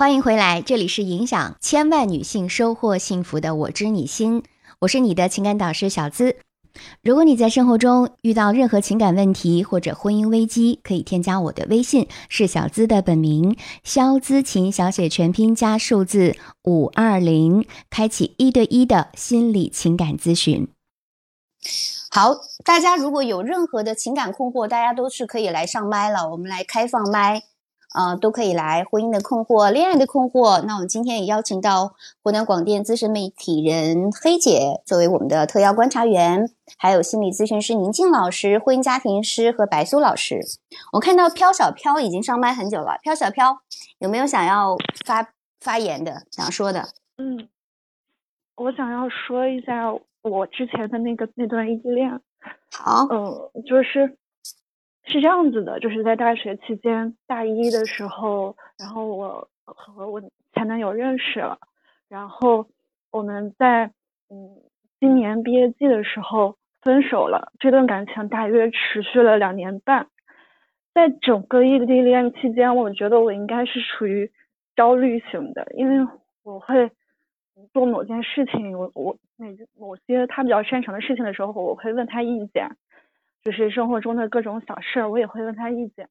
欢迎回来，这里是影响千万女性收获幸福的我知你心，我是你的情感导师小资。如果你在生活中遇到任何情感问题或者婚姻危机，可以添加我的微信，是小资的本名肖姿琴，小写全拼加数字五二零，开启一对一的心理情感咨询。好，大家如果有任何的情感困惑，大家都是可以来上麦了，我们来开放麦。啊，都可以来婚姻的困惑、恋爱的困惑。那我们今天也邀请到湖南广电资深媒体人黑姐作为我们的特邀观察员，还有心理咨询师宁静老师、婚姻家庭师和白苏老师。我看到飘小飘已经上麦很久了，飘小飘有没有想要发发言的、想说的？嗯，我想要说一下我之前的那个那段异地恋。好，嗯，就是。是这样子的，就是在大学期间，大一的时候，然后我和我前男友认识了，然后我们在嗯今年毕业季的时候分手了。这段感情大约持续了两年半，在整个异地恋期间，我觉得我应该是属于焦虑型的，因为我会做某件事情，我我每某些他比较擅长的事情的时候，我会问他意见。就是生活中的各种小事儿，我也会问他意见。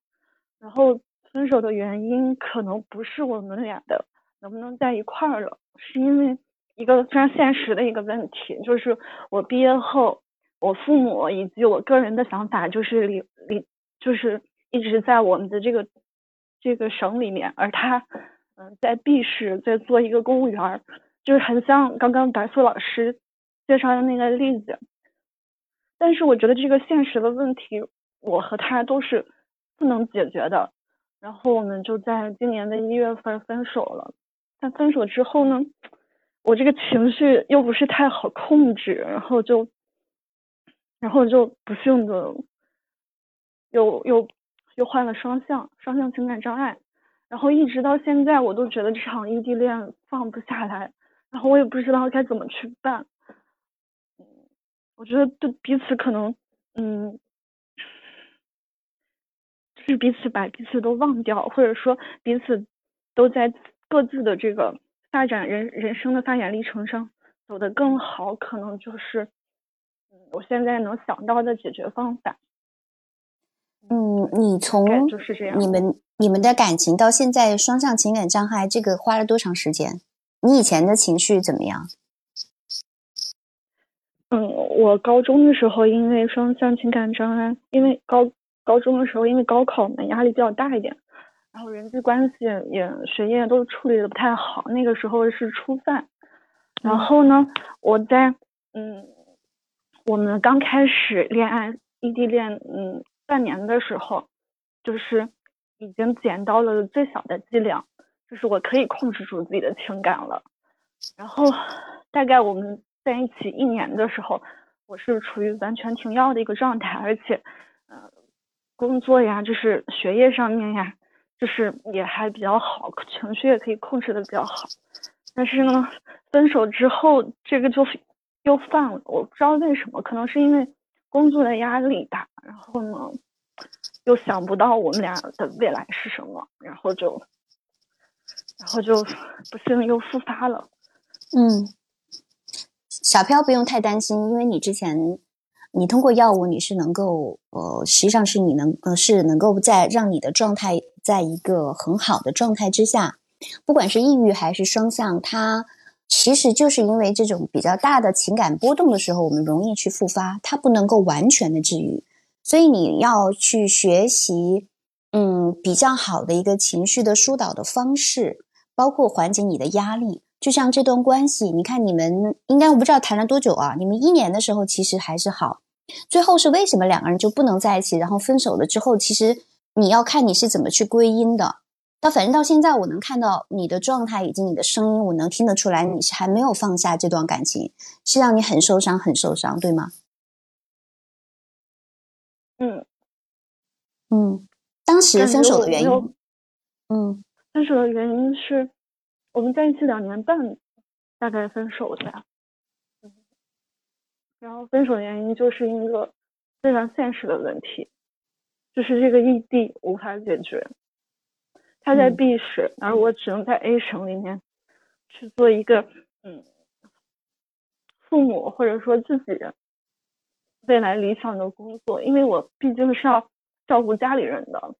然后分手的原因可能不是我们俩的能不能在一块儿了，是因为一个非常现实的一个问题，就是我毕业后，我父母以及我个人的想法就是离离就是一直在我们的这个这个省里面，而他嗯在 B 市在做一个公务员，就是很像刚刚白素老师介绍的那个例子。但是我觉得这个现实的问题，我和他都是不能解决的。然后我们就在今年的一月份分手了。但分手之后呢，我这个情绪又不是太好控制，然后就，然后就不幸的又又又患了双向双向情感障碍。然后一直到现在，我都觉得这场异地恋放不下来。然后我也不知道该怎么去办。我觉得对彼此可能，嗯，就是彼此把彼此都忘掉，或者说彼此都在各自的这个发展人人生的发展历程上走得更好，可能就是，嗯，我现在能想到的解决方法。嗯，你从就是这样，你们你们的感情到现在双向情感障碍，这个花了多长时间？你以前的情绪怎么样？嗯，我高中的时候因为双向情感障碍，因为高高中的时候因为高考嘛，压力比较大一点，然后人际关系也学业都处理的不太好。那个时候是初三，然后呢，我在嗯，我们刚开始恋爱异地恋嗯半年的时候，就是已经减到了最小的剂量，就是我可以控制住自己的情感了。然后大概我们。在一起一年的时候，我是处于完全停药的一个状态，而且，呃，工作呀，就是学业上面呀，就是也还比较好，情绪也可以控制的比较好。但是呢，分手之后，这个就又犯了，我不知道为什么，可能是因为工作的压力大，然后呢，又想不到我们俩的未来是什么，然后就，然后就不幸又复发了。嗯。小飘不用太担心，因为你之前，你通过药物你是能够，呃，实际上是你能，呃，是能够在让你的状态在一个很好的状态之下，不管是抑郁还是双向，它其实就是因为这种比较大的情感波动的时候，我们容易去复发，它不能够完全的治愈，所以你要去学习，嗯，比较好的一个情绪的疏导的方式，包括缓解你的压力。就像这段关系，你看你们应该我不知道谈了多久啊？你们一年的时候其实还是好，最后是为什么两个人就不能在一起，然后分手了之后，其实你要看你是怎么去归因的。到反正到现在，我能看到你的状态以及你的声音，我能听得出来你是还没有放下这段感情，是让你很受伤，很受伤，对吗？嗯嗯，当时分手的原因，嗯，分手的原因是。我们在一起两年半，大概分手的。然后分手的原因就是一个非常现实的问题，就是这个异地无法解决。他在 B 市，而我只能在 A 省里面去做一个嗯，父母或者说自己未来理想的工作，因为我毕竟是要照顾家里人的，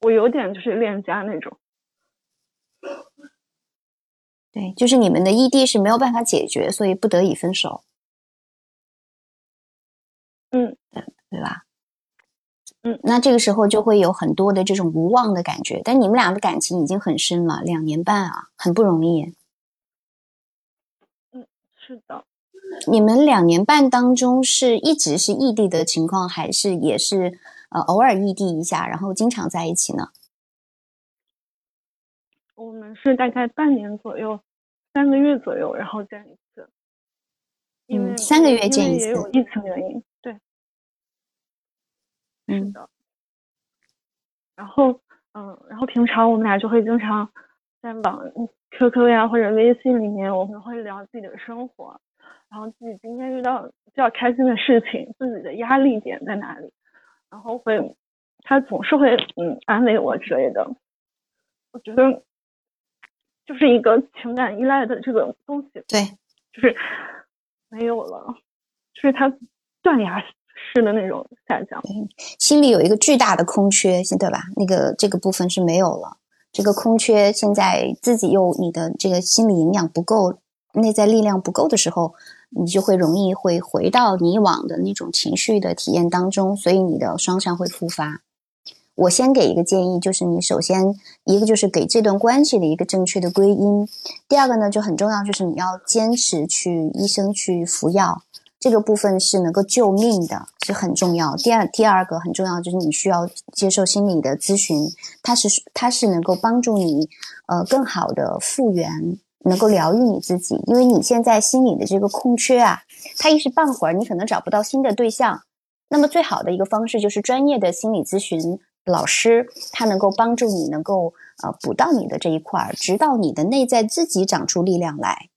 我有点就是恋家那种。对，就是你们的异地是没有办法解决，所以不得已分手。嗯，对，对吧？嗯，那这个时候就会有很多的这种无望的感觉。但你们俩的感情已经很深了，两年半啊，很不容易。嗯，是的。你们两年半当中是一直是异地的情况，还是也是呃偶尔异地一下，然后经常在一起呢？我们是大概半年左右，三个月左右，然后见一次。嗯，三个月见一次。也有疫情原因，对。是的。然后，嗯，然后平常我们俩就会经常在网 QQ 呀或者微信里面，我们会聊自己的生活。然后自己今天遇到比较开心的事情，自己的压力点在哪里，然后会，他总是会嗯安慰我之类的。我觉得就是一个情感依赖的这个东西，对，就是没有了，就是他断崖式的那种下降，心里有一个巨大的空缺，对吧？那个这个部分是没有了，这个空缺现在自己又你的这个心理营养不够，内在力量不够的时候。你就会容易会回到以往的那种情绪的体验当中，所以你的双向会复发。我先给一个建议，就是你首先一个就是给这段关系的一个正确的归因，第二个呢就很重要，就是你要坚持去医生去服药，这个部分是能够救命的，是很重要。第二第二个很重要就是你需要接受心理的咨询，它是它是能够帮助你呃更好的复原。能够疗愈你自己，因为你现在心里的这个空缺啊，它一时半会儿你可能找不到新的对象。那么最好的一个方式就是专业的心理咨询老师，他能够帮助你，能够呃补到你的这一块儿，直到你的内在自己长出力量来。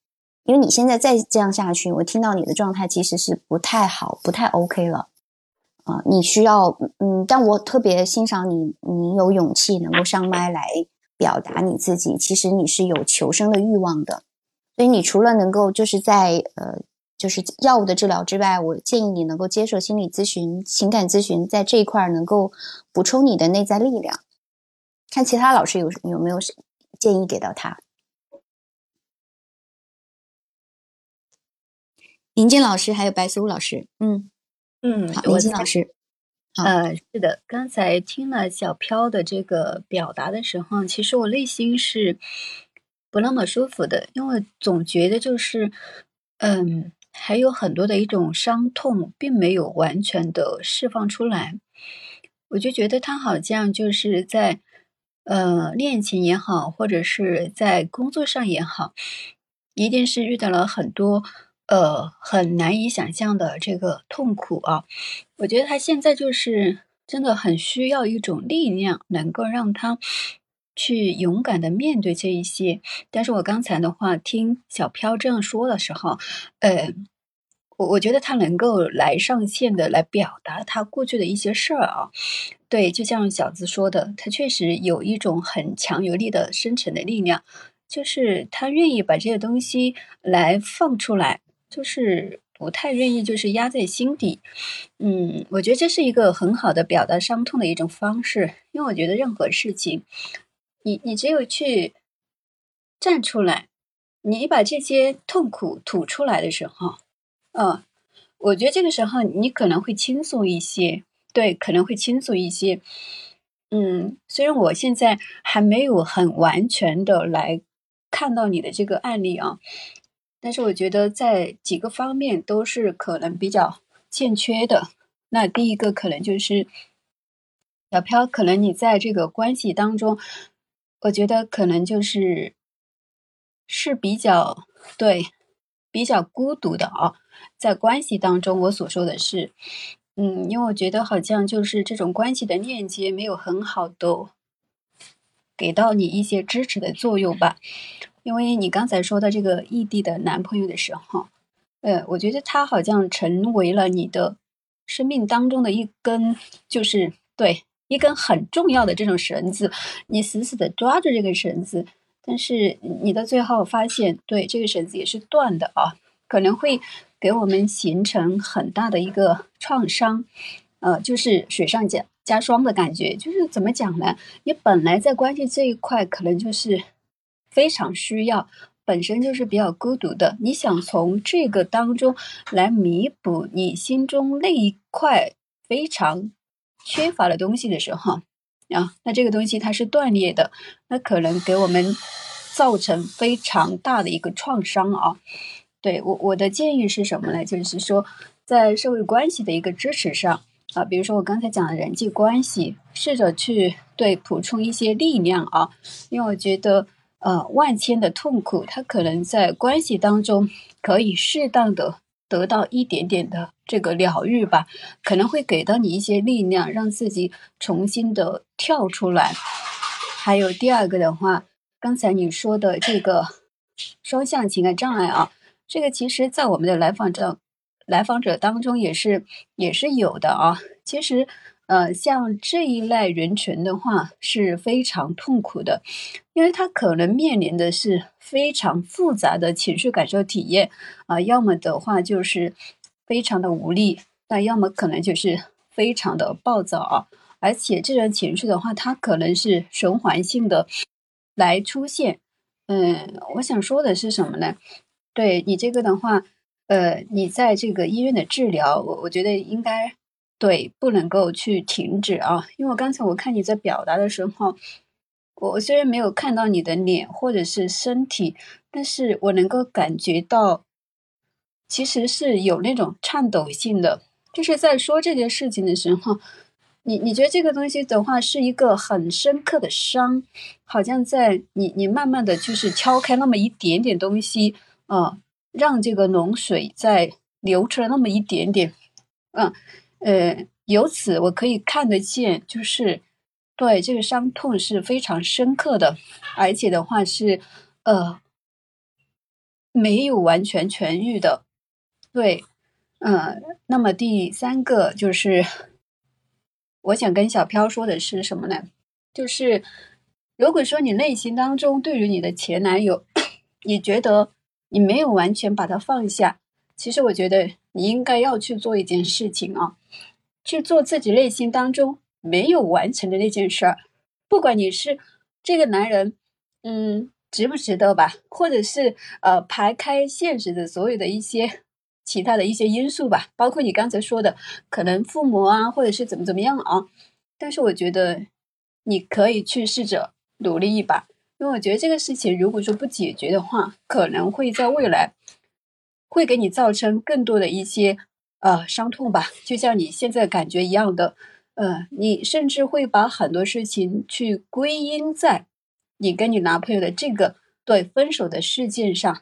因为你现在再这样下去，我听到你的状态其实是不太好，不太 OK 了啊！你需要嗯，但我特别欣赏你，你有勇气能够上麦来。表达你自己，其实你是有求生的欲望的，所以你除了能够就是在呃就是药物的治疗之外，我建议你能够接受心理咨询、情感咨询，在这一块能够补充你的内在力量。看其他老师有有没有建议给到他。林静老师还有白苏老师，嗯嗯，好，林静老师。呃，是的，刚才听了小飘的这个表达的时候，其实我内心是不那么舒服的，因为总觉得就是，嗯，还有很多的一种伤痛，并没有完全的释放出来。我就觉得他好像就是在，呃，恋情也好，或者是在工作上也好，一定是遇到了很多。呃，很难以想象的这个痛苦啊，我觉得他现在就是真的很需要一种力量，能够让他去勇敢的面对这一些。但是我刚才的话听小飘这样说的时候，呃，我我觉得他能够来上线的来表达他过去的一些事儿啊，对，就像小子说的，他确实有一种很强有力的深沉的力量，就是他愿意把这些东西来放出来。就是不太愿意，就是压在心底。嗯，我觉得这是一个很好的表达伤痛的一种方式，因为我觉得任何事情，你你只有去站出来，你把这些痛苦吐出来的时候，嗯，我觉得这个时候你可能会轻松一些，对，可能会轻松一些。嗯，虽然我现在还没有很完全的来看到你的这个案例啊。但是我觉得在几个方面都是可能比较欠缺的。那第一个可能就是小飘，可能你在这个关系当中，我觉得可能就是是比较对比较孤独的啊。在关系当中，我所说的是，嗯，因为我觉得好像就是这种关系的链接没有很好的给到你一些支持的作用吧。因为你刚才说的这个异地的男朋友的时候，呃，我觉得他好像成为了你的生命当中的一根，就是对一根很重要的这种绳子，你死死的抓住这根绳子，但是你到最后发现，对这个绳子也是断的啊，可能会给我们形成很大的一个创伤，呃，就是水上加加霜的感觉。就是怎么讲呢？你本来在关系这一块可能就是非常需要，本身就是比较孤独的，你想从这个当中来弥补你心中那一块非常。缺乏了东西的时候，啊，那这个东西它是断裂的，那可能给我们造成非常大的一个创伤啊。对我我的建议是什么呢？就是说，在社会关系的一个支持上啊，比如说我刚才讲的人际关系，试着去对补充一些力量啊，因为我觉得呃，万千的痛苦，它可能在关系当中可以适当的。得到一点点的这个疗愈吧，可能会给到你一些力量，让自己重新的跳出来。还有第二个的话，刚才你说的这个双向情感障碍啊，这个其实在我们的来访者来访者当中也是也是有的啊。其实。呃，像这一类人群的话是非常痛苦的，因为他可能面临的是非常复杂的情绪感受体验啊，要么的话就是非常的无力，那要么可能就是非常的暴躁啊，而且这种情绪的话，它可能是循环性的来出现。嗯，我想说的是什么呢？对你这个的话，呃，你在这个医院的治疗，我我觉得应该。对，不能够去停止啊！因为我刚才我看你在表达的时候，我虽然没有看到你的脸或者是身体，但是我能够感觉到，其实是有那种颤抖性的。就是在说这件事情的时候，你你觉得这个东西的话是一个很深刻的伤，好像在你你慢慢的就是敲开那么一点点东西，啊，让这个脓水在流出来那么一点点，嗯。呃由此我可以看得见，就是对这个伤痛是非常深刻的，而且的话是呃没有完全痊愈的。对，嗯，那么第三个就是我想跟小飘说的是什么呢？就是如果说你内心当中对于你的前男友，你觉得你没有完全把他放下，其实我觉得你应该要去做一件事情啊。去做自己内心当中没有完成的那件事儿，不管你是这个男人，嗯，值不值得吧，或者是呃排开现实的所有的一些其他的一些因素吧，包括你刚才说的可能父母啊，或者是怎么怎么样啊，但是我觉得你可以去试着努力一把，因为我觉得这个事情如果说不解决的话，可能会在未来会给你造成更多的一些。呃，伤痛吧，就像你现在感觉一样的，呃，你甚至会把很多事情去归因在你跟你男朋友的这个对分手的事件上，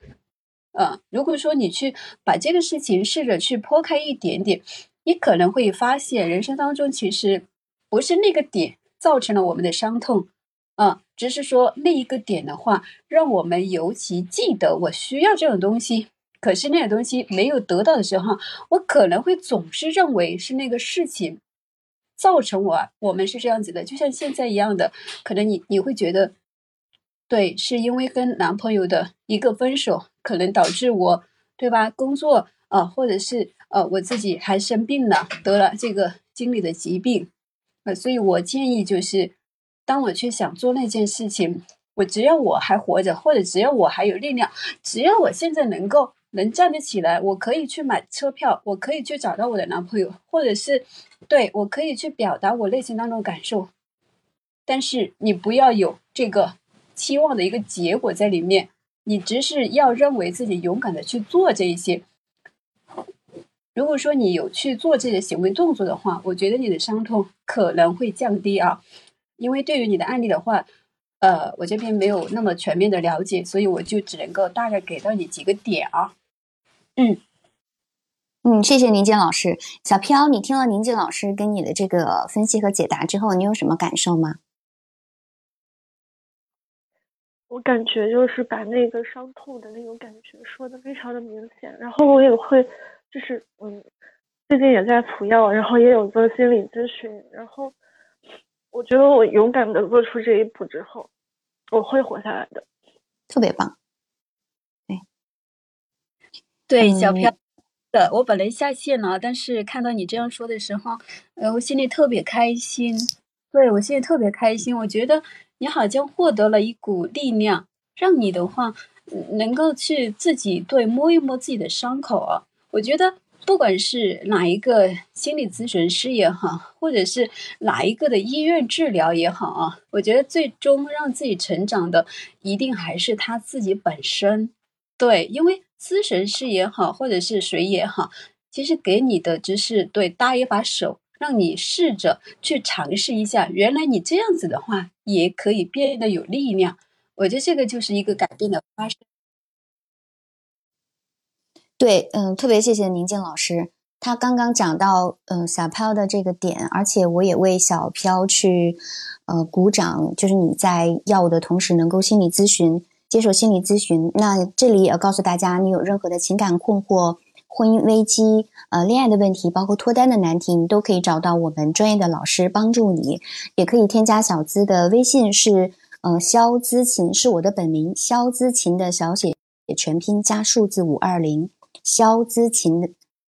呃，如果说你去把这个事情试着去剖开一点点，你可能会发现，人生当中其实不是那个点造成了我们的伤痛，啊，只是说那一个点的话，让我们尤其记得我需要这种东西。可是那个东西没有得到的时候，我可能会总是认为是那个事情造成我我们是这样子的，就像现在一样的。可能你你会觉得，对，是因为跟男朋友的一个分手，可能导致我对吧？工作啊，或者是呃我自己还生病了，得了这个经理的疾病呃，所以我建议就是，当我去想做那件事情，我只要我还活着，或者只要我还有力量，只要我现在能够。能站得起来，我可以去买车票，我可以去找到我的男朋友，或者是，对我可以去表达我内心当中感受。但是你不要有这个期望的一个结果在里面，你只是要认为自己勇敢的去做这一些。如果说你有去做这些行为动作的话，我觉得你的伤痛可能会降低啊，因为对于你的案例的话。呃，我这边没有那么全面的了解，所以我就只能够大概给到你几个点啊。嗯嗯，谢谢宁静老师。小飘，你听了宁静老师跟你的这个分析和解答之后，你有什么感受吗？我感觉就是把那个伤痛的那种感觉说的非常的明显，然后我也会就是嗯，最近也在服药，然后也有做心理咨询，然后我觉得我勇敢的做出这一步之后，我会活下来的。特别棒。对，对小飘的，我本来下线了，但是看到你这样说的时候，呃，我心里特别开心。对我心里特别开心，我觉得你好像获得了一股力量，让你的话嗯能够去自己对摸一摸自己的伤口啊。我觉得不管是哪一个心理咨询师也好，或者是哪一个的医院治疗也好啊，我觉得最终让自己成长的，一定还是他自己本身。对，因为咨询师也好，或者是谁也好，其实给你的只是对搭一把手，让你试着去尝试一下，原来你这样子的话也可以变得有力量。我觉得这个就是一个改变的发生。对，嗯，特别谢谢宁静老师，他刚刚讲到，嗯、小飘的这个点，而且我也为小飘去，呃，鼓掌，就是你在药物的同时能够心理咨询，接受心理咨询。那这里也要告诉大家，你有任何的情感困惑、婚姻危机、呃，恋爱的问题，包括脱单的难题，你都可以找到我们专业的老师帮助你，也可以添加小资的微信是，呃，肖资琴是我的本名，肖资琴的小写全拼加数字五二零。肖资琴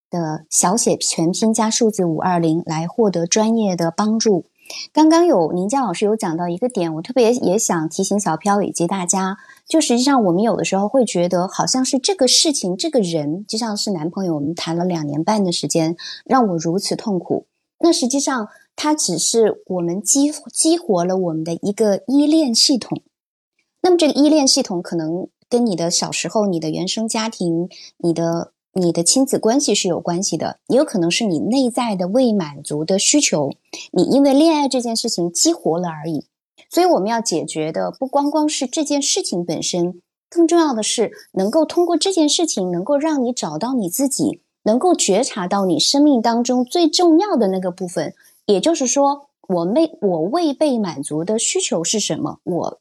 的小写全拼加数字五二零来获得专业的帮助。刚刚有宁佳老师有讲到一个点，我特别也想提醒小飘以及大家，就实际上我们有的时候会觉得好像是这个事情、这个人，就像是男朋友，我们谈了两年半的时间，让我如此痛苦。那实际上，它只是我们激激活了我们的一个依恋系统。那么这个依恋系统可能跟你的小时候、你的原生家庭、你的你的亲子关系是有关系的，也有可能是你内在的未满足的需求，你因为恋爱这件事情激活了而已。所以我们要解决的不光光是这件事情本身，更重要的是能够通过这件事情，能够让你找到你自己，能够觉察到你生命当中最重要的那个部分。也就是说，我未我未被满足的需求是什么？我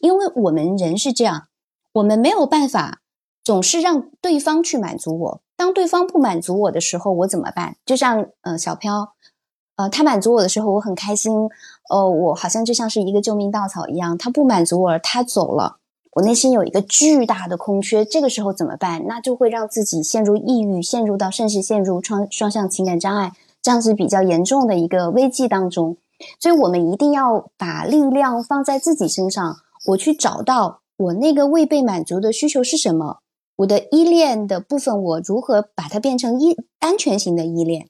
因为我们人是这样，我们没有办法总是让对方去满足我。当对方不满足我的时候，我怎么办？就像呃小飘，呃他满足我的时候，我很开心，呃我好像就像是一个救命稻草一样。他不满足我，他走了，我内心有一个巨大的空缺。这个时候怎么办？那就会让自己陷入抑郁，陷入到甚至陷入双双向情感障碍这样子比较严重的一个危机当中。所以我们一定要把力量放在自己身上。我去找到我那个未被满足的需求是什么，我的依恋的部分，我如何把它变成依安全型的依恋？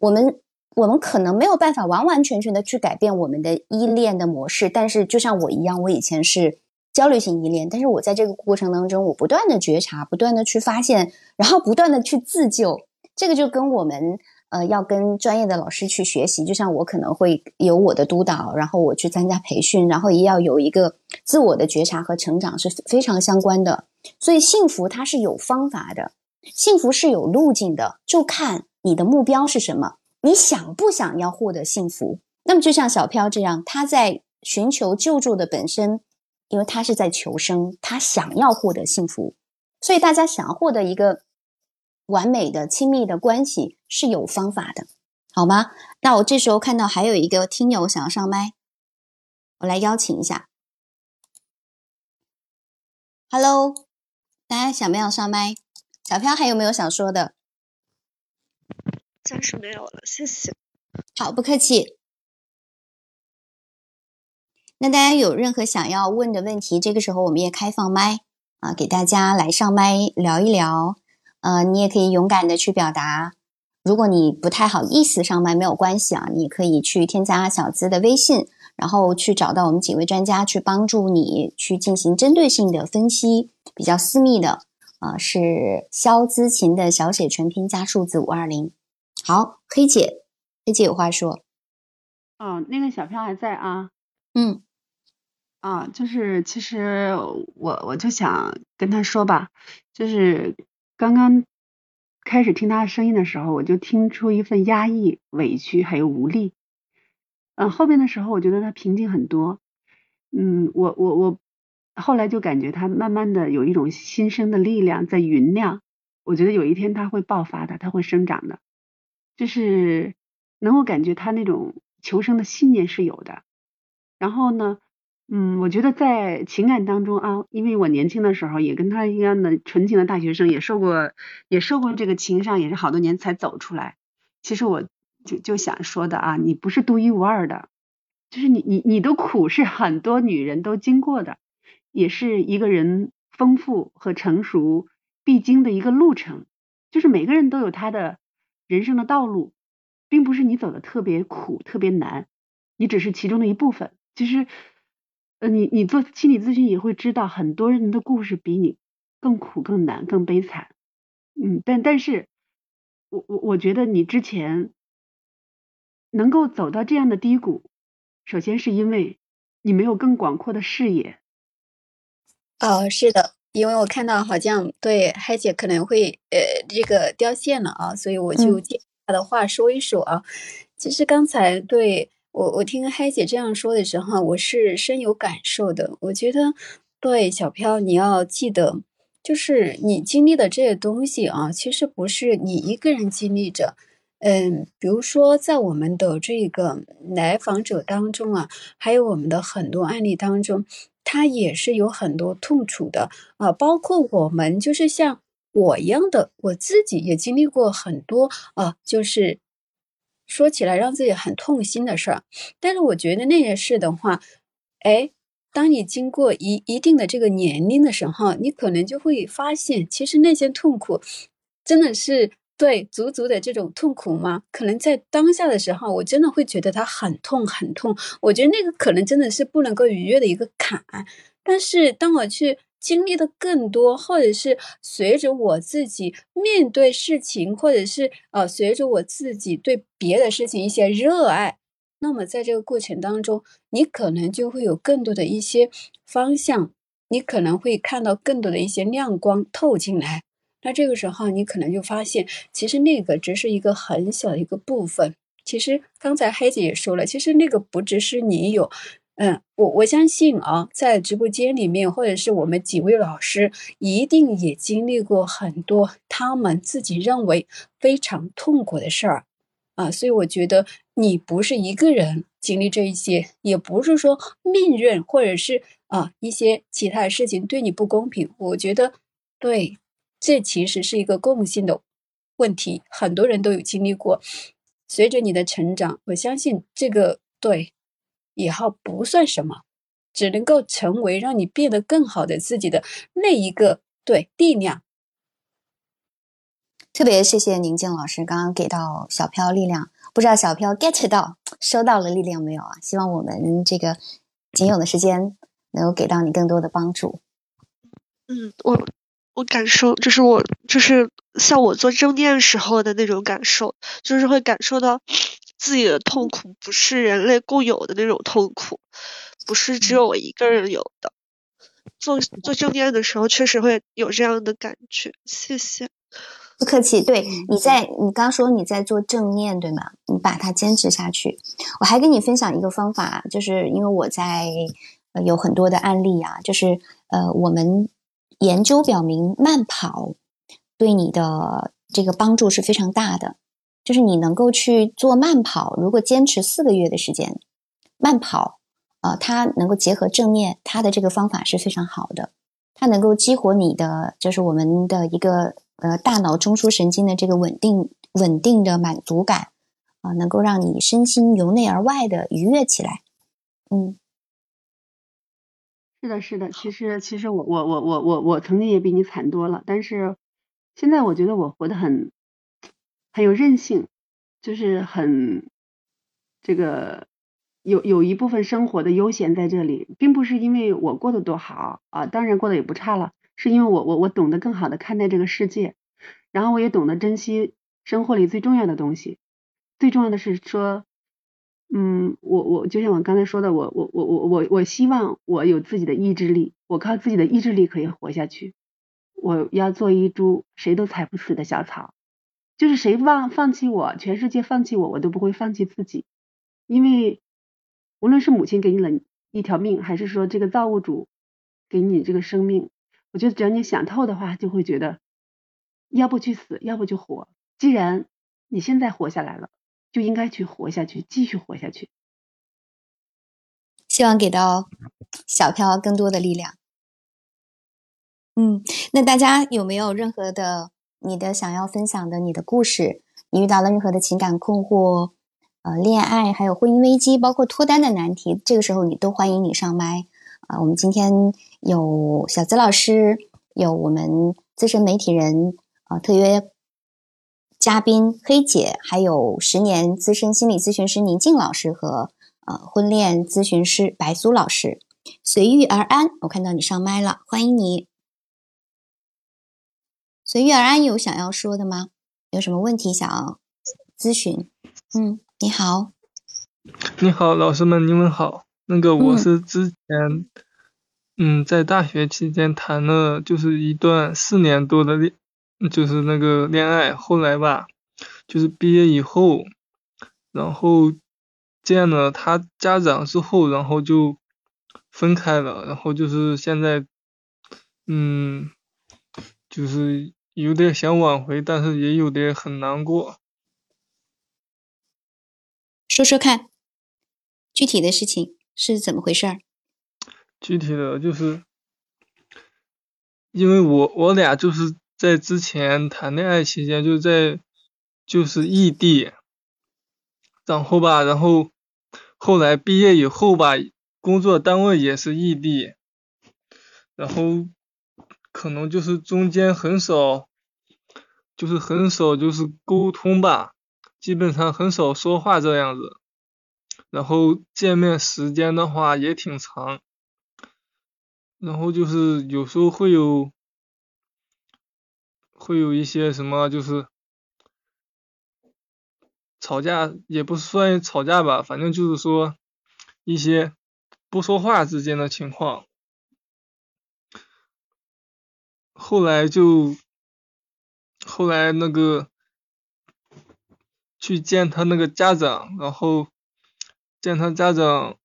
我们我们可能没有办法完完全全的去改变我们的依恋的模式，但是就像我一样，我以前是焦虑型依恋，但是我在这个过程当中，我不断的觉察，不断的去发现，然后不断的去自救，这个就跟我们。呃，要跟专业的老师去学习，就像我可能会有我的督导，然后我去参加培训，然后也要有一个自我的觉察和成长是非常相关的。所以幸福它是有方法的，幸福是有路径的，就看你的目标是什么，你想不想要获得幸福？那么就像小飘这样，他在寻求救助的本身，因为他是在求生，他想要获得幸福，所以大家想要获得一个。完美的亲密的关系是有方法的，好吗？那我这时候看到还有一个听友想要上麦，我来邀请一下。Hello，大家想不想上麦？小飘还有没有想说的？暂时没有了，谢谢。好，不客气。那大家有任何想要问的问题，这个时候我们也开放麦啊，给大家来上麦聊一聊。呃，你也可以勇敢的去表达。如果你不太好意思上麦，没有关系啊，你也可以去添加小资的微信，然后去找到我们几位专家去帮助你去进行针对性的分析，比较私密的啊、呃，是肖资琴的小写全拼加数字五二零。好，黑姐，黑姐有话说。哦，那个小票还在啊。嗯。啊，就是其实我我就想跟他说吧，就是。刚刚开始听他的声音的时候，我就听出一份压抑、委屈还有无力。嗯，后面的时候我觉得他平静很多。嗯，我我我后来就感觉他慢慢的有一种新生的力量在酝酿。我觉得有一天他会爆发的，他会生长的。就是能够感觉他那种求生的信念是有的。然后呢，嗯，我觉得在情感当中啊，因为我年轻的时候也跟他一样的纯情的大学生，也受过也受过这个情伤，也是好多年才走出来。其实我就就想说的啊，你不是独一无二的，就是你你你的苦是很多女人都经过的，也是一个人丰富和成熟必经的一个路程。就是每个人都有他的人生的道路，并不是你走的特别苦、特别难，你只是其中的一部分。其实，呃，你你做心理咨询也会知道，很多人的故事比你更苦、更难、更悲惨。嗯，但但是，我我我觉得你之前能够走到这样的低谷，首先是因为你没有更广阔的视野。哦，是的。因为我看到好像对嗨姐可能会呃这个掉线了啊，所以我就接她的话说一说啊。其实刚才对我我听嗨姐这样说的时候，我是深有感受的。我觉得对小飘，你要记得，就是你经历的这些东西啊，其实不是你一个人经历着。嗯，比如说在我们的这个来访者当中啊，还有我们的很多案例当中。他也是有很多痛楚的啊，包括我们就是像我一样的，我自己也经历过很多啊，就是说起来让自己很痛心的事儿。但是我觉得那些事的话，哎，当你经过一一定的这个年龄的时候，你可能就会发现，其实那些痛苦真的是。对，足足的这种痛苦吗？可能在当下的时候，我真的会觉得它很痛很痛。我觉得那个可能真的是不能够逾越的一个坎。但是当我去经历的更多，或者是随着我自己面对事情，或者是呃随着我自己对别的事情一些热爱，那么在这个过程当中，你可能就会有更多的一些方向，你可能会看到更多的一些亮光透进来。那这个时候，你可能就发现，其实那个只是一个很小的一个部分。其实刚才黑姐也说了，其实那个不只是你有，嗯，我我相信啊，在直播间里面，或者是我们几位老师，一定也经历过很多他们自己认为非常痛苦的事儿啊。所以我觉得你不是一个人经历这一些，也不是说命运或者是啊一些其他的事情对你不公平。我觉得对。这其实是一个共性的问题，很多人都有经历过。随着你的成长，我相信这个对以后不算什么，只能够成为让你变得更好的自己的那一个对力量。特别谢谢宁静老师刚刚给到小飘力量，不知道小飘 get 到收到了力量没有啊？希望我们这个仅有的时间能够给到你更多的帮助。嗯，我。我感受就是我就是像我做正念时候的那种感受，就是会感受到自己的痛苦不是人类共有的那种痛苦，不是只有我一个人有的。做做正念的时候，确实会有这样的感觉。谢谢，不客气。对，你在你刚说你在做正念对吗？你把它坚持下去。我还跟你分享一个方法，就是因为我在有很多的案例啊，就是呃我们。研究表明，慢跑对你的这个帮助是非常大的。就是你能够去做慢跑，如果坚持四个月的时间，慢跑，呃，它能够结合正念，它的这个方法是非常好的。它能够激活你的，就是我们的一个呃大脑中枢神经的这个稳定、稳定的满足感啊，能够让你身心由内而外的愉悦起来。嗯。是的，是的，其实其实我我我我我我曾经也比你惨多了，但是现在我觉得我活得很很有韧性，就是很这个有有一部分生活的悠闲在这里，并不是因为我过得多好啊，当然过得也不差了，是因为我我我懂得更好的看待这个世界，然后我也懂得珍惜生活里最重要的东西，最重要的是说。嗯，我我就像我刚才说的，我我我我我我希望我有自己的意志力，我靠自己的意志力可以活下去。我要做一株谁都踩不死的小草，就是谁放放弃我，全世界放弃我，我都不会放弃自己。因为无论是母亲给你了一条命，还是说这个造物主给你这个生命，我觉得只要你想透的话，就会觉得要不去死，要不就活。既然你现在活下来了。就应该去活下去，继续活下去。希望给到小飘更多的力量。嗯，那大家有没有任何的你的想要分享的你的故事？你遇到了任何的情感困惑，呃，恋爱还有婚姻危机，包括脱单的难题，这个时候你都欢迎你上麦啊！我们今天有小资老师，有我们资深媒体人啊，特约嘉宾黑姐，还有十年资深心理咨询师宁静老师和呃婚恋咨询师白苏老师，随遇而安。我看到你上麦了，欢迎你。随遇而安有想要说的吗？有什么问题想要咨询？嗯，你好，你好，老师们，你们好。那个我是之前，嗯，在大学期间谈了就是一段四年多的恋，就是那个恋爱。后来吧，就是毕业以后，然后见了他家长之后，然后就分开了。然后就是现在，嗯，就是。有点想挽回，但是也有点很难过。说说看，具体的事情是怎么回事儿？具体的就是，因为我我俩就是在之前谈恋爱期间就在就是异地，然后吧，然后后来毕业以后吧，工作单位也是异地，然后。可能就是中间很少，就是很少就是沟通吧，基本上很少说话这样子。然后见面时间的话也挺长，然后就是有时候会有，会有一些什么就是吵架，也不算吵架吧，反正就是说一些不说话之间的情况。后来就，后来那个去见他那个家长，然后见他家长，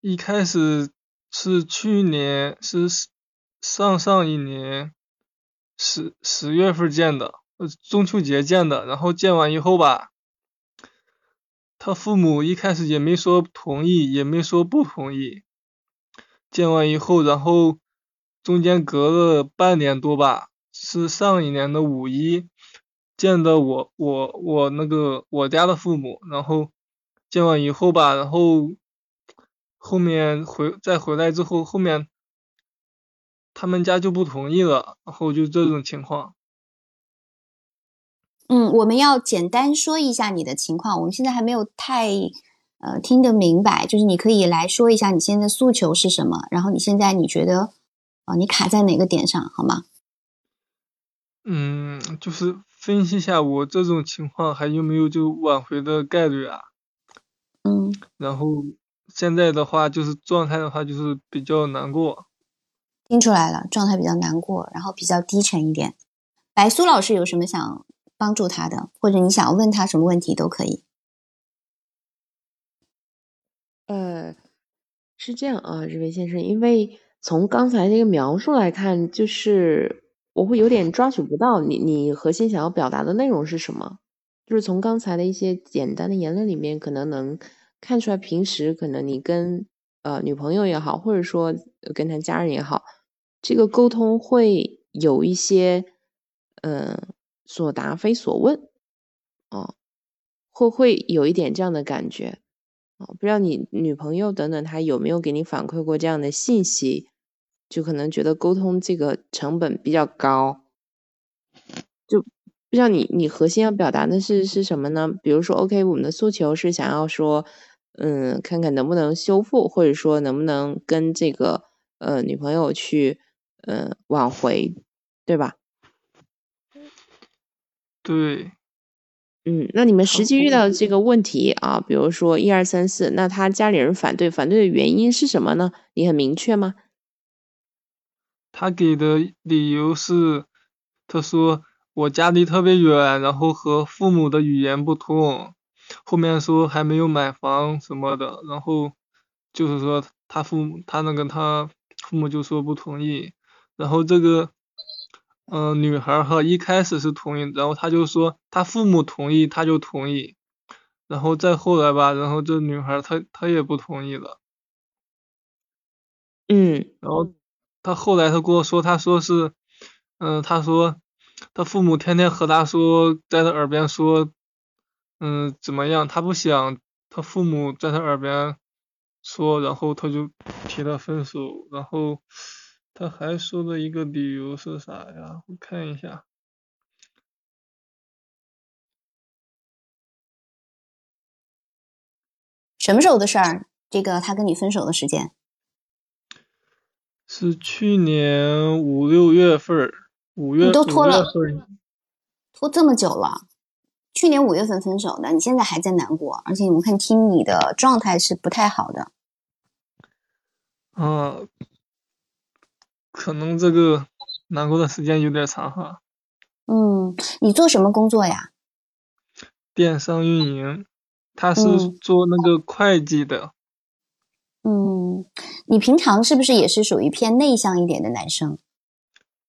一开始是去年是上上一年十十月份见的，中秋节见的，然后见完以后吧，他父母一开始也没说同意，也没说不同意，见完以后，然后。中间隔了半年多吧，是上一年的五一见的我我我那个我家的父母，然后见完以后吧，然后后面回再回来之后，后面他们家就不同意了，然后就这种情况。嗯，我们要简单说一下你的情况，我们现在还没有太呃听得明白，就是你可以来说一下你现在诉求是什么，然后你现在你觉得。啊，你卡在哪个点上，好吗？嗯，就是分析一下我这种情况还有没有就挽回的概率啊？嗯。然后现在的话，就是状态的话，就是比较难过。听出来了，状态比较难过，然后比较低沉一点。白苏老师有什么想帮助他的，或者你想要问他什么问题都可以。呃，是这样啊，这位先生，因为。从刚才那个描述来看，就是我会有点抓取不到你你核心想要表达的内容是什么。就是从刚才的一些简单的言论里面，可能能看出来，平时可能你跟呃女朋友也好，或者说跟他家人也好，这个沟通会有一些嗯所答非所问，哦，会会有一点这样的感觉哦，不知道你女朋友等等她有没有给你反馈过这样的信息？就可能觉得沟通这个成本比较高，就不知道你你核心要表达的是是什么呢？比如说，OK，我们的诉求是想要说，嗯，看看能不能修复，或者说能不能跟这个呃女朋友去嗯挽回，对吧？对，嗯，那你们实际遇到的这个问题啊，比如说一二三四，那他家里人反对，反对的原因是什么呢？你很明确吗？他给的理由是，他说我家离特别远，然后和父母的语言不通，后面说还没有买房什么的，然后就是说他父母他那个他父母就说不同意，然后这个嗯女孩哈一开始是同意，然后他就说他父母同意他就同意，然后再后来吧，然后这女孩她她也不同意了。嗯。然后他后来他跟我说，他说是，嗯、他说他父母天天和他说，在他耳边说，嗯，怎么样？他不想他父母在他耳边说，然后他就提了分手。然后他还说的一个理由是啥呀？我看一下，什么时候的事儿？这个他跟你分手的时间？是去年五六月份，五月你都拖了份拖这么久了，去年五月份分手的，你现在还在难过，而且我看听你的状态是不太好的。啊，可能这个难过的时间有点长哈。嗯，你做什么工作呀？电商运营，他是嗯做那个会计的，嗯，你平常是不是也是属于偏内向一点的男生？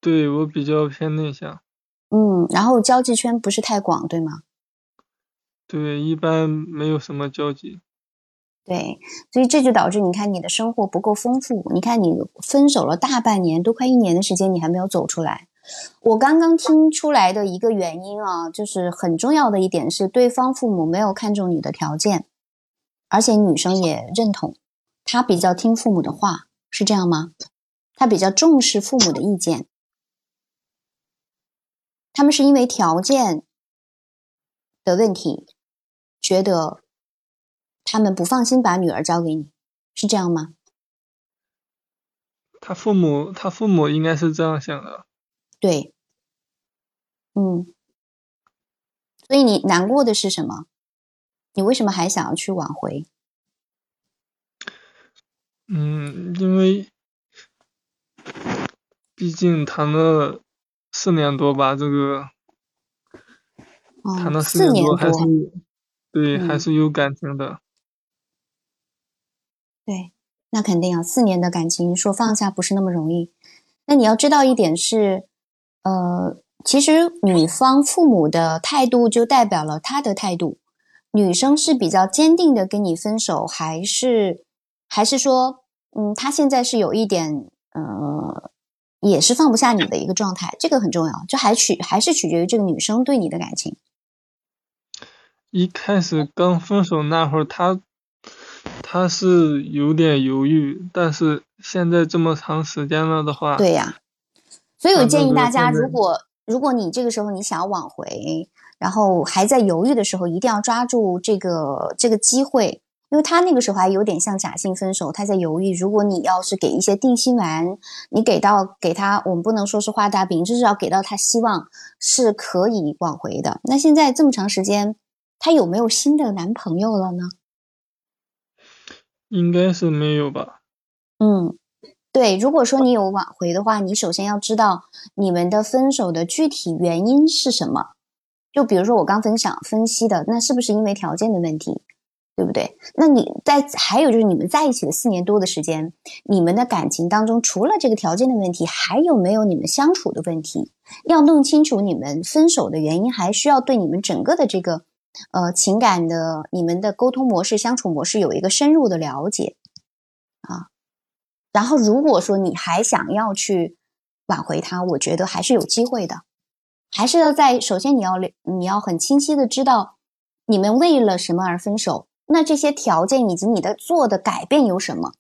对我比较偏内向，嗯，然后交际圈不是太广，对吗？对，一般没有什么交集。对，所以这就导致你看你的生活不够丰富。你看你分手了大半年，都快一年的时间，你还没有走出来。我刚刚听出来的一个原因啊，就是很重要的一点是，对方父母没有看重你的条件，而且女生也认同，她比较听父母的话，是这样吗？他比较重视父母的意见，他们是因为条件的问题，觉得他们不放心把女儿交给你，是这样吗？他父母，他父母应该是这样想的。对，嗯，所以你难过的是什么？你为什么还想要去挽回？嗯，因为毕竟谈了四年多吧，这个谈哦，了四四年多，还是多，对，还嗯是有感情的。对，那肯定啊，四年的感情说放下不是那么容易。那你要知道一点是，呃，其实女方父母的态度就代表了她的态度。女生是比较坚定的跟你分手，还是还是说，嗯，他现在是有一点，呃，也是放不下你的一个状态，这个很重要，就还取还是取决于这个女生对你的感情。一开始刚分手那会儿，他他是有点犹豫，但是现在这么长时间了的话，对呀，所以我建议大家，如果如果你这个时候你想要挽回，然后还在犹豫的时候，一定要抓住这个这个机会，因为他那个时候还有点像假性分手，他在犹豫。如果你要是给一些定心丸，你给到给他，我们不能说是画大饼，至少给到他希望是可以挽回的。那现在这么长时间，他有没有新的男朋友了呢？应该是没有吧？嗯，对，如果说你有挽回的话，你首先要知道你们的分手的具体原因是什么。就比如说我刚分享分析的，那是不是因为条件的问题，对不对？那你在还有就是你们在一起的四年多的时间，你们的感情当中，除了这个条件的问题，还有没有你们相处的问题？要弄清楚你们分手的原因，还需要对你们整个的这个呃情感的、你们的沟通模式、相处模式有一个深入的了解啊。然后，如果说你还想要去挽回他，我觉得还是有机会的。还是要在首先你要你要很清晰的知道你们为了什么而分手，那这些条件以及你的做的改变有什么？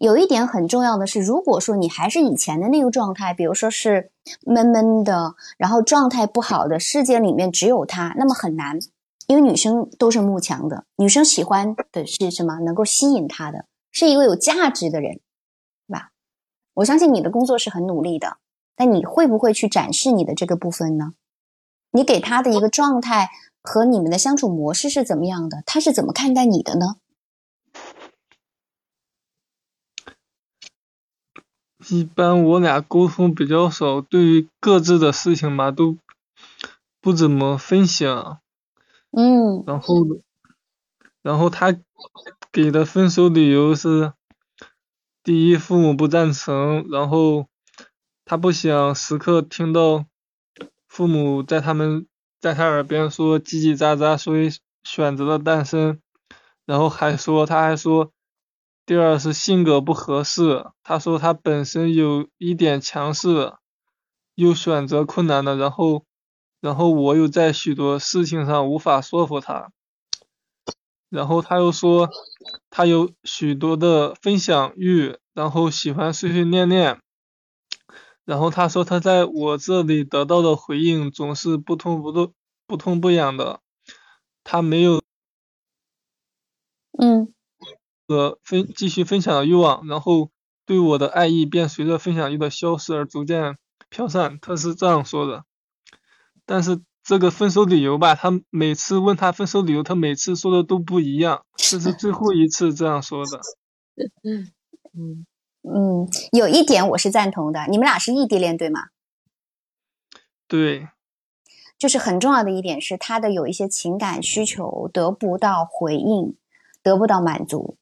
有一点很重要的是，如果说你还是以前的那个状态，比如说是闷闷的，然后状态不好的，世界里面只有他，那么很难，因为女生都是慕强的，女生喜欢的是什么？能够吸引她的，是一个有价值的人，对吧？我相信你的工作是很努力的，但你会不会去展示你的这个部分呢？你给他的一个状态和你们的相处模式是怎么样的？他是怎么看待你的呢？一般我俩沟通比较少，对于各自的事情吧都不怎么分享。嗯然后，然后他给的分手理由是：第一，父母不赞成；然后他不想时刻听到父母在他们在他耳边说叽叽喳喳，所以选择了单身。然后还说，他还说，第二是性格不合适。他说他本身有一点强势，又选择困难的，然后，然后我又在许多事情上无法说服他。然后他又说他有许多的分享欲，然后喜欢碎碎念念。然后他说他在我这里得到的回应总是不痛不痛不痛不痒的，他没有嗯呃分继续分享的欲望，然后对我的爱意便随着分享欲的消失而逐渐飘散。他是这样说的，但是这个分手理由吧，他每次问他分手理由，他每次说的都不一样，这是最后一次这样说的。嗯嗯嗯，有一点我是赞同的，你们俩是异地恋对吗？对，就是很重要的一点是，他的有一些情感需求得不到回应，得不到满足，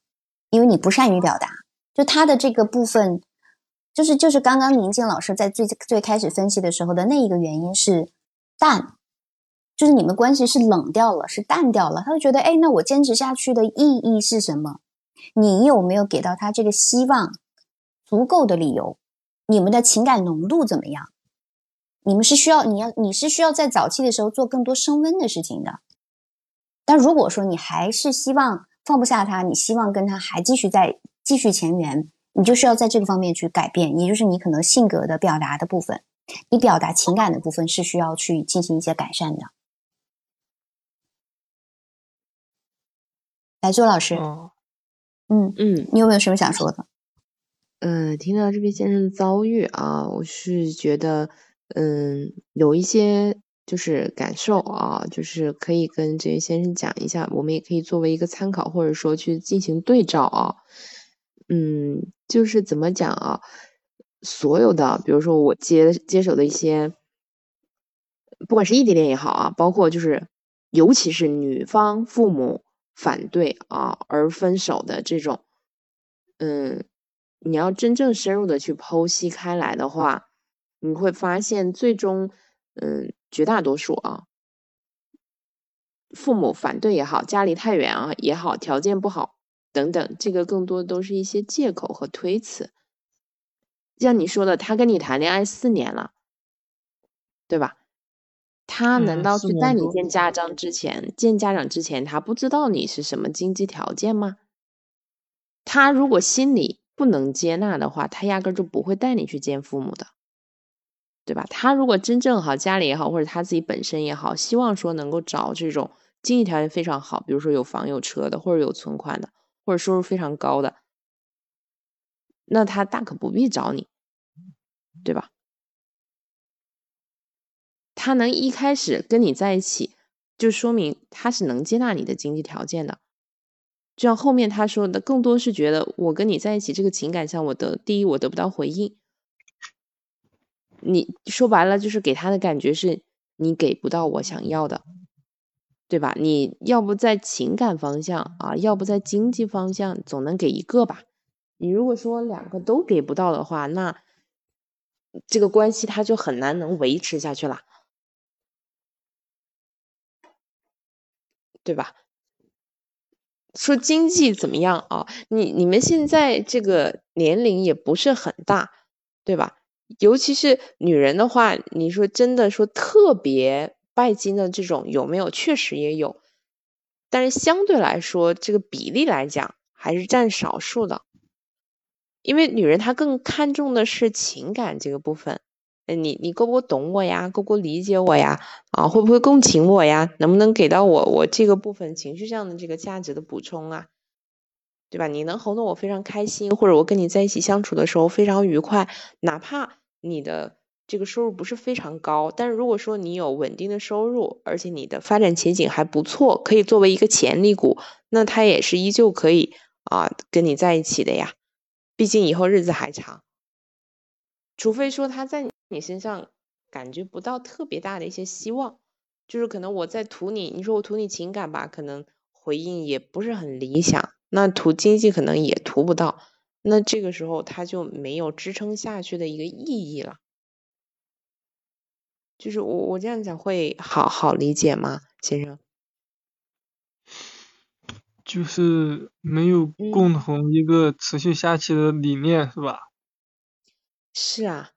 因为你不善于表达。就他的这个部分，就是就是刚刚宁静老师在最最开始分析的时候的那一个原因是淡，就是你们关系是冷掉了，是淡掉了。他会觉得，哎，那我坚持下去的意义是什么？你有没有给到他这个希望？足够的理由，你们的情感浓度怎么样？你们是需要你要你是需要在早期的时候做更多升温的事情的。但如果说你还是希望放不下他，你希望跟他还继续在继续前缘，你就需要在这个方面去改变，也就是你可能性格的表达的部分，你表达情感的部分是需要去进行一些改善的。来，周老师，哦，嗯，嗯你有没有什么想说的？嗯，听到这位先生的遭遇啊，我是觉得，嗯，有一些就是感受啊，就是可以跟这位先生讲一下，我们也可以作为一个参考，或者说去进行对照啊。嗯，就是怎么讲啊？所有的，比如说我接接手的一些，不管是异地恋也好啊，包括就是，尤其是女方父母反对啊而分手的这种，嗯。你要真正深入的去剖析开来的话，你会发现最终，嗯，绝大多数啊，父母反对也好，家里太远啊也好，条件不好等等，这个更多都是一些借口和推辞。像你说的，他跟你谈恋爱四年了，对吧？他难道去带你见家长之前，见家长之前，他不知道你是什么经济条件吗？他如果心里。不能接纳的话，他压根就不会带你去见父母的，对吧？他如果真正好，家里也好，或者他自己本身也好，希望说能够找这种经济条件非常好，比如说有房有车的，或者有存款的，或者收入非常高的，那他大可不必找你，对吧？他能一开始跟你在一起，就说明他是能接纳你的经济条件的。就像后面他说的，更多是觉得我跟你在一起这个情感上，我得第一我得不到回应。你说白了就是给他的感觉是你给不到我想要的，对吧？你要不在情感方向啊，要不在经济方向，总能给一个吧？你如果说两个都给不到的话，那这个关系他就很难能维持下去了，对吧？说经济怎么样啊？你你们现在这个年龄也不是很大，对吧？尤其是女人的话，你说真的说特别拜金的这种有没有？确实也有，但是相对来说，这个比例来讲还是占少数的。因为女人她更看重的是情感这个部分。你你够不够懂我呀？够不够理解我呀？啊，会不会共情我呀？能不能给到我我这个部分情绪上的这个价值的补充啊？对吧？你能哄得我非常开心，或者我跟你在一起相处的时候非常愉快，哪怕你的这个收入不是非常高，但是如果说你有稳定的收入，而且你的发展前景还不错，可以作为一个潜力股，那他也是依旧可以啊跟你在一起的呀。毕竟以后日子还长，除非说他在。你身上感觉不到特别大的一些希望，就是可能我在图你，你说我图你情感吧，可能回应也不是很理想。那图经济可能也图不到，那这个时候他就没有支撑下去的一个意义了。就是我我这样讲会好好理解吗，先生？就是没有嗯共同一个持续下去的理念，是吧？是啊，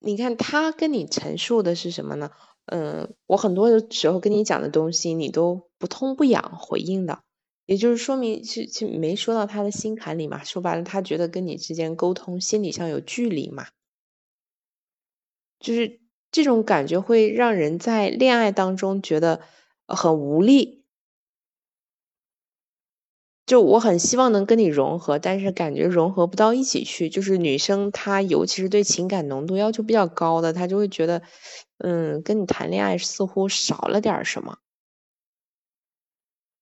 你看他跟你陈述的是什么呢？嗯，我很多的时候跟你讲的东西，你都不痛不痒回应的，也就是说明是是没说到他的心坎里嘛。说白了，他觉得跟你之间沟通心理上有距离嘛，就是这种感觉会让人在恋爱当中觉得很无力。就我很希望能跟你融合，但是感觉融合不到一起去。就是女生她尤其是对情感浓度要求比较高的，她就会觉得，嗯，跟你谈恋爱似乎少了点什么，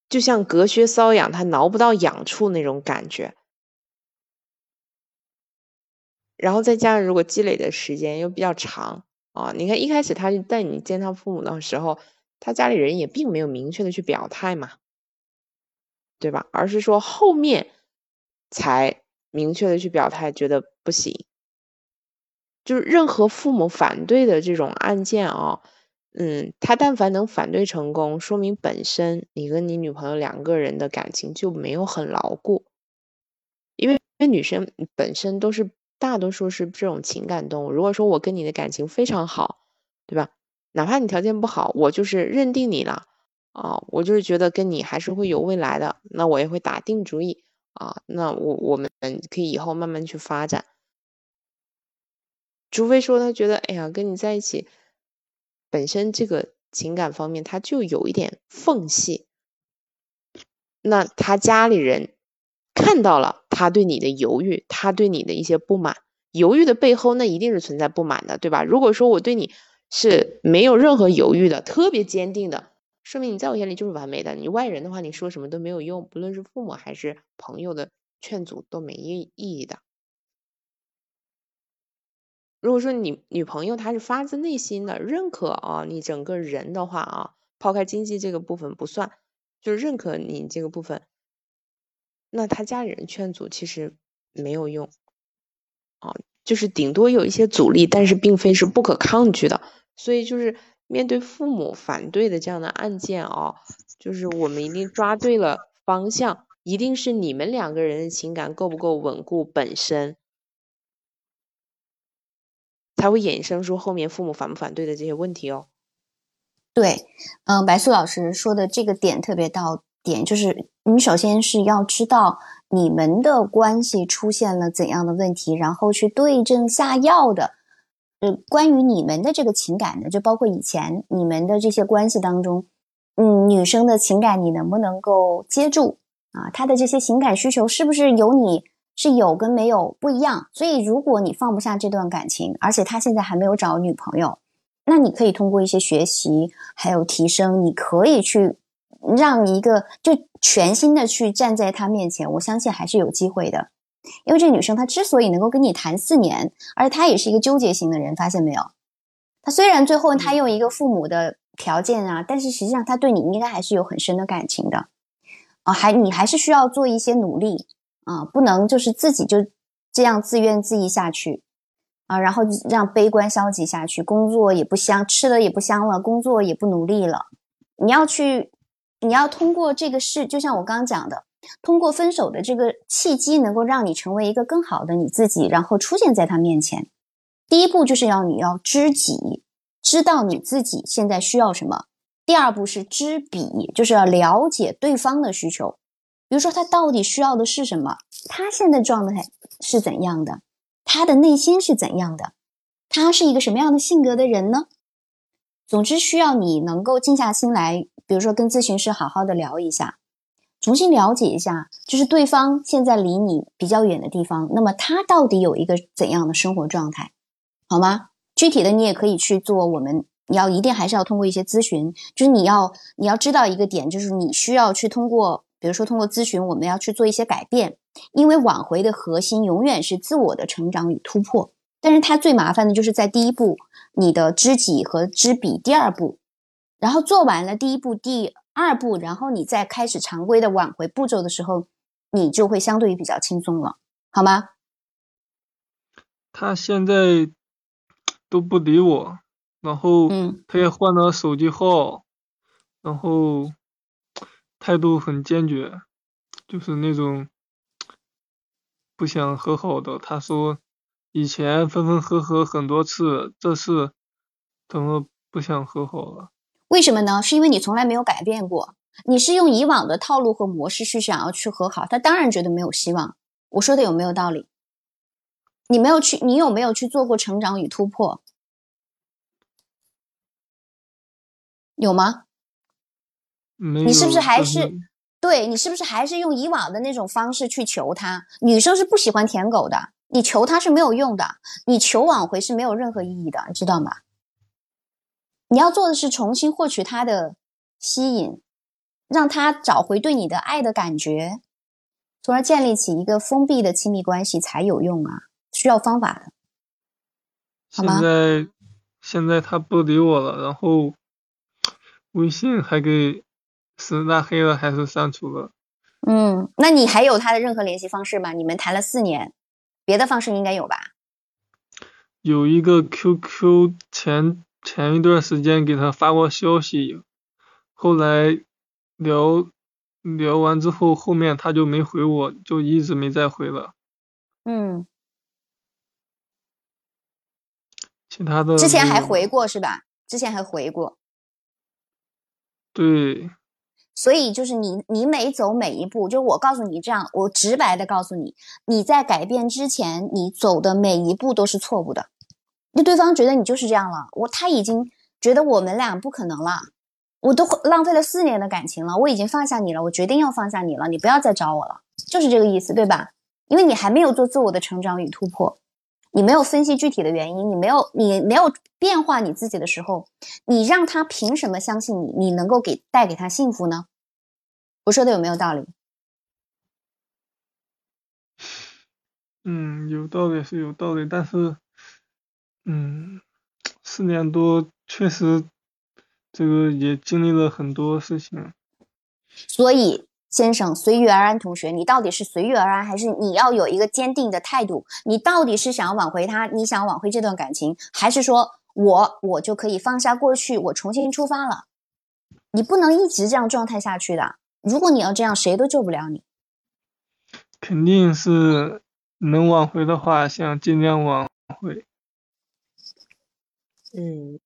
就像隔靴搔痒，她挠不到痒处那种感觉。然后再加上如果积累的时间又比较长啊，你看一开始他带你见他父母的时候，他家里人也并没有明确的去表态嘛。对吧？而是说后面才明确的去表态，觉得不行。就是任何父母反对的这种案件啊，嗯，他但凡能反对成功，说明本身你跟你女朋友两个人的感情就没有很牢固。因为因为女生本身都是大多数是这种情感动物。如果说我跟你的感情非常好，对吧？哪怕你条件不好，我就是认定你了。啊，我就是觉得跟你还是会有未来的，那我也会打定主意啊，那我我们可以以后慢慢去发展，除非说他觉得，哎呀，跟你在一起，本身这个情感方面他就有一点缝隙，那他家里人看到了他对你的犹豫，他对你的一些不满，犹豫的背后那一定是存在不满的，对吧？如果说我对你是没有任何犹豫的，特别坚定的。说明你在我眼里就是完美的。你外人的话，你说什么都没有用，不论是父母还是朋友的劝阻都没意意义的。如果说你女朋友她是发自内心的认可啊，你整个人的话啊，抛开经济这个部分不算，就是认可你这个部分，那他家里人劝阻其实没有用啊，就是顶多有一些阻力，但是并非是不可抗拒的。所以就是。面对父母反对的这样的案件啊，就是我们一定抓对了方向，一定是你们两个人的情感够不够稳固，本身才会衍生出后面父母反不反对的这些问题哦。对，嗯，白素老师说的这个点特别到点，就是你首先是要知道你们的关系出现了怎样的问题，然后去对症下药的。呃，关于你们的这个情感呢，就包括以前你们的这些关系当中，嗯，女生的情感你能不能够接住啊？她的这些情感需求是不是有你是有跟没有不一样？所以如果你放不下这段感情，而且他现在还没有找女朋友，那你可以通过一些学习还有提升，你可以去让一个就全新的去站在他面前，我相信还是有机会的。因为这个女生她之所以能够跟你谈四年，而且她也是一个纠结型的人，发现没有？她虽然最后她用一个父母的条件啊，但是实际上她对你应该还是有很深的感情的啊，还你还是需要做一些努力啊，不能就是自己就这样自怨自艾下去啊，然后让悲观消极下去，工作也不香，吃的也不香了，工作也不努力了，你要去，你要通过这个事，就像我刚刚讲的。通过分手的这个契机，能够让你成为一个更好的你自己，然后出现在他面前。第一步就是要你要知己，知道你自己现在需要什么。第二步是知彼，就是要了解对方的需求。比如说他到底需要的是什么，他现在状态是怎样的，他的内心是怎样的，他是一个什么样的性格的人呢？总之，需要你能够静下心来，比如说跟咨询师好好的聊一下。重新了解一下，就是对方现在离你比较远的地方，那么他到底有一个怎样的生活状态，好吗？具体的你也可以去做。我们你要一定还是要通过一些咨询，就是你要你要知道一个点，就是你需要去通过，比如说通过咨询，我们要去做一些改变。因为挽回的核心永远是自我的成长与突破，但是它最麻烦的就是在第一步，你的知己和知彼，第二步，然后做完了第一步，第。二步，然后你再开始常规的挽回步骤的时候，你就会相对于比较轻松了，好吗？他现在都不理我，然后他也换了手机号，然后态度很坚决，就是那种不想和好的。他说以前分分合合很多次，这次怎么不想和好了？为什么呢？是因为你从来没有改变过，你是用以往的套路和模式去想要去和好，他当然觉得没有希望。我说的有没有道理？你没有去，你有没有去做过成长与突破？有吗？有。你是不是还是对你是不是还是用以往的那种方式去求他？女生是不喜欢舔狗的，你求他是没有用的，你求挽回是没有任何意义的，你知道吗？你要做的是重新获取他的吸引，让他找回对你的爱的感觉，从而建立起一个封闭的亲密关系才有用啊，需要方法的。好现在现在他不理我了，然后微信还给是拉黑了还是删除了？嗯，那你还有他的任何联系方式吗？你们谈了四年，别的方式应该有吧？有一个 QQ 前前一段时间给他发过消息，后来聊聊完之后，后面他就没回我，就一直没再回了。嗯，其他的之前还回过是吧？之前还回过，对，所以就是你，你每走每一步，就是我告诉你这样，我直白的告诉你，你在改变之前，你走的每一步都是错误的。那对方觉得你就是这样了，我他已经觉得我们俩不可能了，我都浪费了四年的感情了，我已经放下你了，我决定要放下你了，你不要再找我了，就是这个意思，对吧？因为你还没有做自我的成长与突破，你没有分析具体的原因，你没有你没有变化你自己的时候，你让他凭什么相信你？你能够给带给他幸福呢？我说的有没有道理？嗯，有道理是有道理，但是，嗯，四年多确实，这个也经历了很多事情。所以，先生，随遇而安同学，你到底是随遇而安，还是你要有一个坚定的态度？你到底是想要挽回他，你想挽回这段感情，还是说我我就可以放下过去，我重新出发了？你不能一直这样状态下去的。如果你要这样，谁都救不了你。肯定是能挽回的话，想尽量挽回。嗯，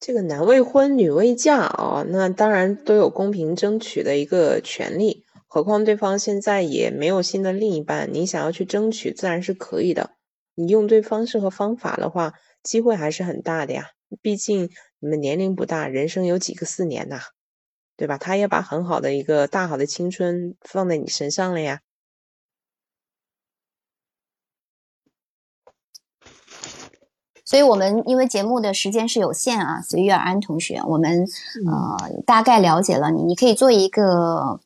这个男未婚女未嫁啊、那当然都有公平争取的一个权利。何况对方现在也没有新的另一半，你想要去争取，自然是可以的。你用对方式和方法的话，机会还是很大的呀。毕竟你们年龄不大，人生有几个四年呐、对吧？他也把很好的一个大好的青春放在你身上了呀。所以我们因为节目的时间是有限啊，随遇而安同学，我们呃大概了解了你，你可以做一个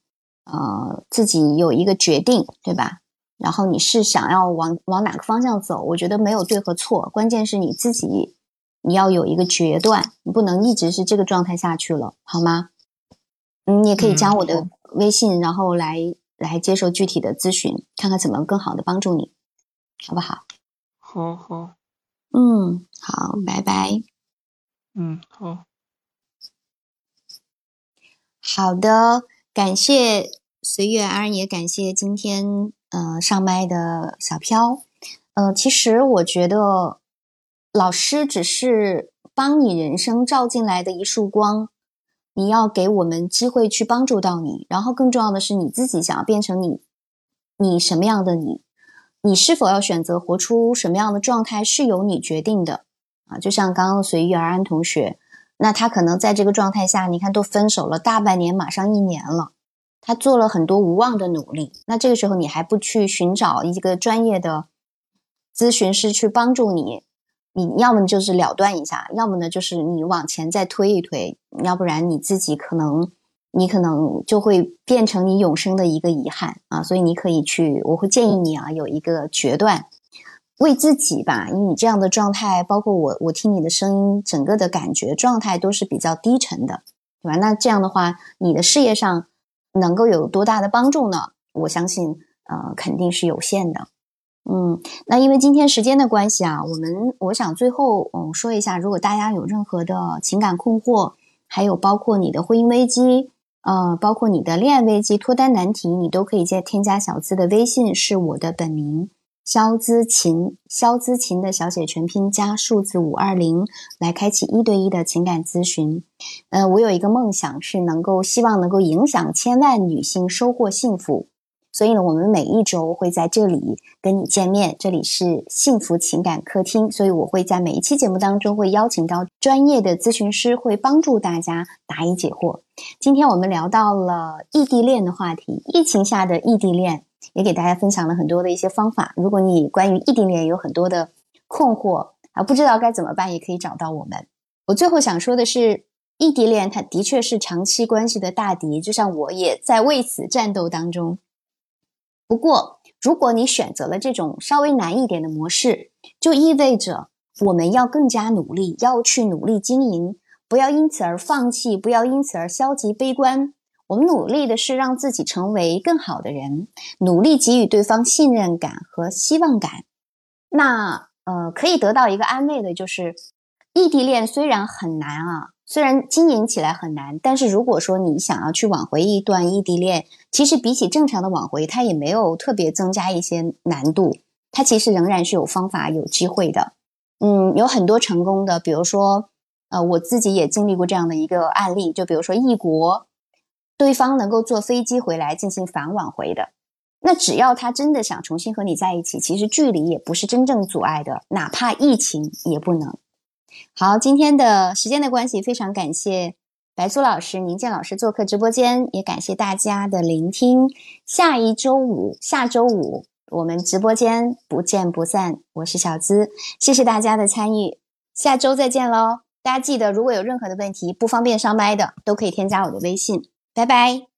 呃自己有一个决定，对吧？然后你是想要往往哪个方向走？我觉得没有对和错，关键是你自己你要有一个决断，你不能一直是这个状态下去了，好吗？嗯，你也可以加我的微信，然后来来接受具体的咨询，看看怎么更好的帮助你，好不好？好好，嗯，好，拜拜。嗯，好。好的，感谢随遇而安，也感谢今天呃上麦的小飘。呃，其实我觉得老师只是帮你人生照进来的一束光，你要给我们机会去帮助到你。然后更重要的是，你自己想要变成你，你什么样的你，你是否要选择活出什么样的状态，是由你决定的啊。就像刚刚随遇而安同学。那他可能在这个状态下，你看都分手了大半年，马上一年了，他做了很多无望的努力。那这个时候你还不去寻找一个专业的咨询师去帮助你，你要么就是了断一下，要么呢就是你往前再推一推，要不然你自己可能你可能就会变成你永生的一个遗憾啊。所以你可以去，我会建议你啊有一个决断。为自己吧，因为你这样的状态，包括我，我听你的声音，整个的感觉状态都是比较低沉的，对吧？那这样的话，你的事业上能够有多大的帮助呢？我相信，呃，肯定是有限的。嗯，那因为今天时间的关系啊，我们我想最后嗯说一下，如果大家有任何的情感困惑，还有包括你的婚姻危机，呃，包括你的恋爱危机、脱单难题，你都可以在添加小资的微信，是我的本名肖姿琴，肖姿琴的小写全拼加数字五二零，来开启一对一的情感咨询。呃，我有一个梦想，是能够希望能够影响千万女性收获幸福。所以呢，我们每一周会在这里跟你见面。这里是幸福情感客厅，所以我会在每一期节目当中会邀请到专业的咨询师，会帮助大家答疑解惑。今天我们聊到了异地恋的话题，疫情下的异地恋，也给大家分享了很多的一些方法。如果你关于异地恋有很多的困惑啊，不知道该怎么办，也可以找到我们。我最后想说的是，异地恋它的确是长期关系的大敌，就像我也在为此战斗当中。不过，如果你选择了这种稍微难一点的模式，就意味着我们要更加努力，要去努力经营，不要因此而放弃，不要因此而消极悲观。我们努力的是让自己成为更好的人，努力给予对方信任感和希望感。那呃，可以得到一个安慰的就是，异地恋虽然很难啊。虽然经营起来很难，但是如果说你想要去挽回一段异地恋，其实比起正常的挽回，它也没有特别增加一些难度，它其实仍然是有方法、有机会的。嗯，有很多成功的，比如说，呃，我自己也经历过这样的一个案例，就比如说异国，对方能够坐飞机回来进行反挽回的，那只要他真的想重新和你在一起，其实距离也不是真正阻碍的，哪怕疫情也不能。好，今天的时间的关系，非常感谢白苏老师、宁健老师做客直播间，也感谢大家的聆听。下一周五，下周五我们直播间不见不散。我是小资，谢谢大家的参与，下周再见喽！大家记得，如果有任何的问题不方便上麦的，都可以添加我的微信。拜拜。